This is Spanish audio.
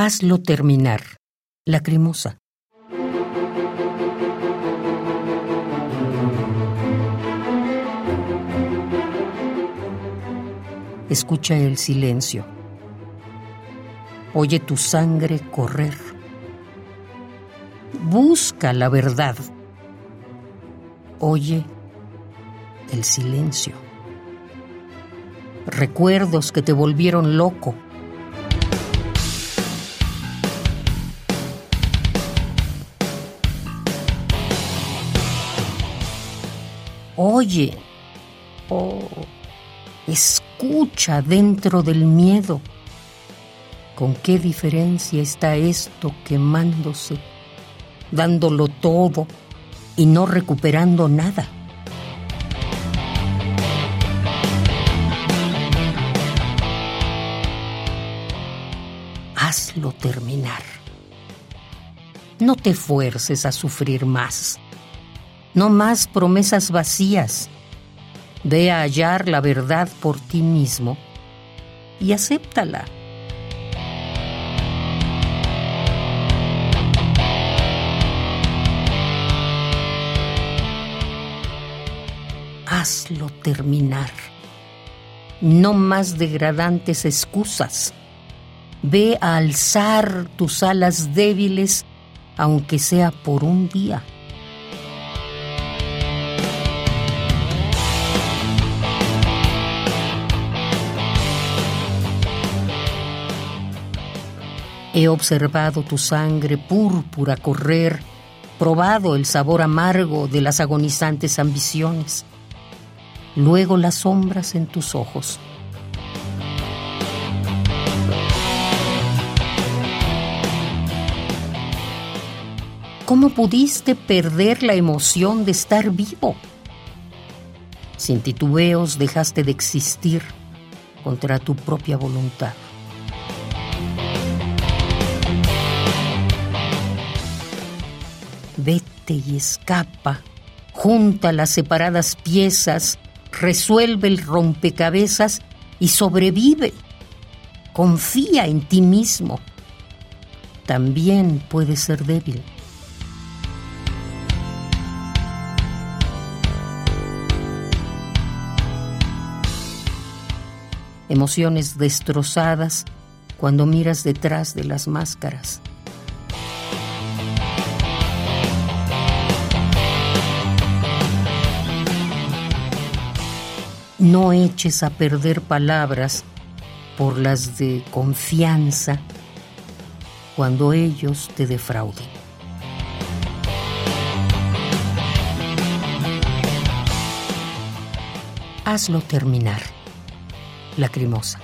Hazlo terminar. Lacrimosa. Escucha el silencio. Oye tu sangre correr. Busca la verdad. Oye el silencio. Recuerdos que te volvieron loco. Oye, oh, escucha dentro del miedo. ¿Con qué diferencia está esto quemándose, dándolo todo y no recuperando nada? Hazlo terminar. No te fuerces a sufrir más. No más promesas vacías. Ve a hallar la verdad por ti mismo y acéptala. hazlo terminar. No más degradantes excusas. Ve a alzar tus alas débiles, aunque sea por un día. He observado tu sangre púrpura correr, probado el sabor amargo de las agonizantes ambiciones luego las sombras en tus ojos. ¿Cómo pudiste perder la emoción de estar vivo? Sin titubeos dejaste de existir contra tu propia voluntad. Vete y escapa, junta las separadas piezas resuelve el rompecabezas y sobrevive. Confía en ti mismo. También puedes ser débil. Emociones destrozadas cuando miras detrás de las máscaras. No eches a perder palabras por las de confianza cuando ellos te defrauden. Hazlo terminar. Lacrimosa.